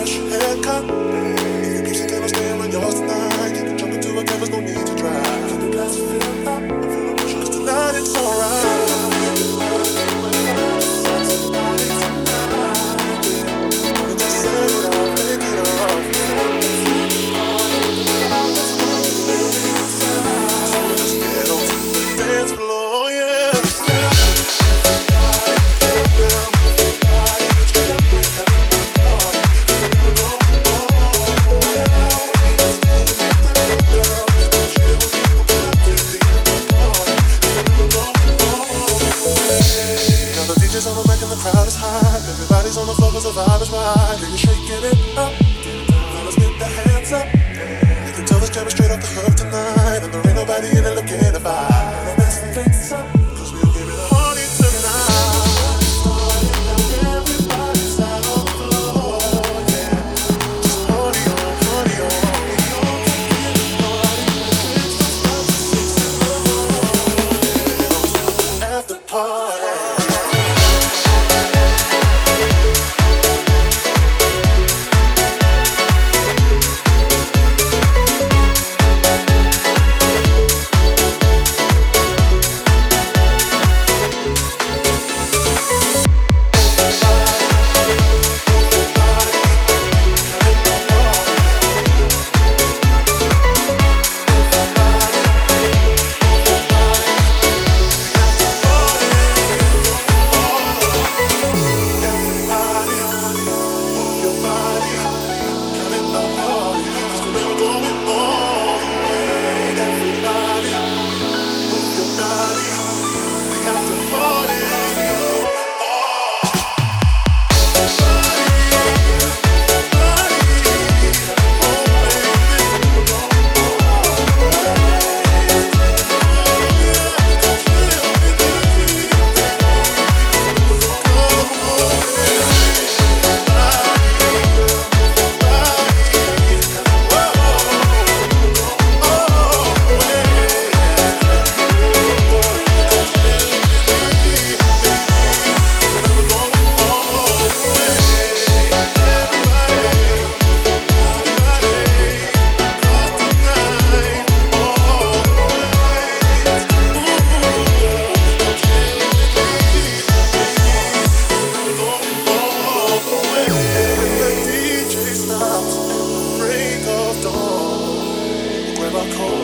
fresh haircut. side and you're shaking it up. Fellas, get the hands up. You can tell this jam is straight off the hook tonight, and there ain't nobody in it looking to buy. Let's fix up. I'm cold